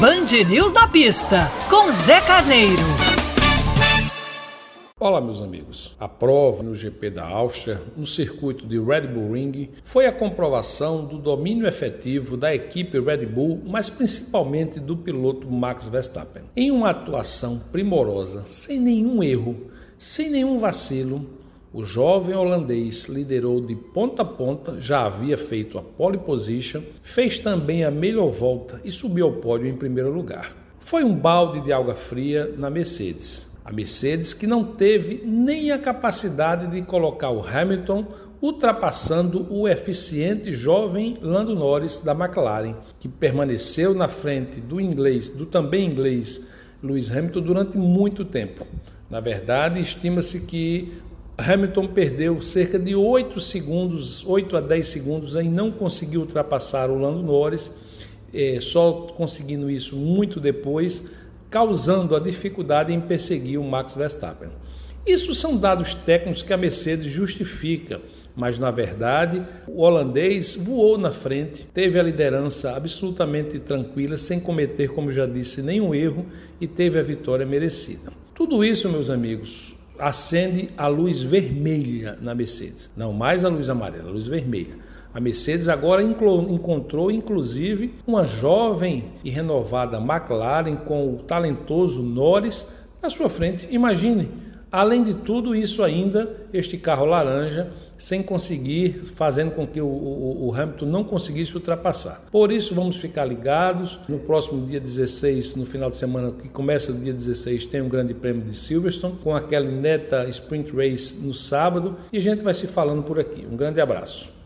Band News na pista, com Zé Carneiro. Olá, meus amigos. A prova no GP da Áustria, no circuito de Red Bull Ring, foi a comprovação do domínio efetivo da equipe Red Bull, mas principalmente do piloto Max Verstappen. Em uma atuação primorosa, sem nenhum erro, sem nenhum vacilo, o jovem holandês liderou de ponta a ponta, já havia feito a pole position, fez também a melhor volta e subiu ao pódio em primeiro lugar. Foi um balde de água fria na Mercedes. A Mercedes que não teve nem a capacidade de colocar o Hamilton ultrapassando o eficiente jovem Lando Norris da McLaren, que permaneceu na frente do inglês, do também inglês Lewis Hamilton durante muito tempo. Na verdade, estima-se que Hamilton perdeu cerca de 8 segundos, 8 a 10 segundos em não conseguir ultrapassar o Lando Norris, é, só conseguindo isso muito depois, causando a dificuldade em perseguir o Max Verstappen. Isso são dados técnicos que a Mercedes justifica, mas na verdade o holandês voou na frente, teve a liderança absolutamente tranquila, sem cometer, como já disse, nenhum erro e teve a vitória merecida. Tudo isso, meus amigos, acende a luz vermelha na Mercedes. Não mais a luz amarela, a luz vermelha. A Mercedes agora encontrou, inclusive, uma jovem e renovada McLaren com o talentoso Norris na sua frente. Imagine Além de tudo isso ainda, este carro laranja, sem conseguir, fazendo com que o, o, o, Hamilton não conseguisse ultrapassar. Por isso, vamos ficar ligados. No próximo dia 16, no final de semana, que começa no dia 16, tem um grande prêmio de Silverstone, com aquela neta Sprint Race no sábado, e a gente vai se falando por aqui. Um grande abraço.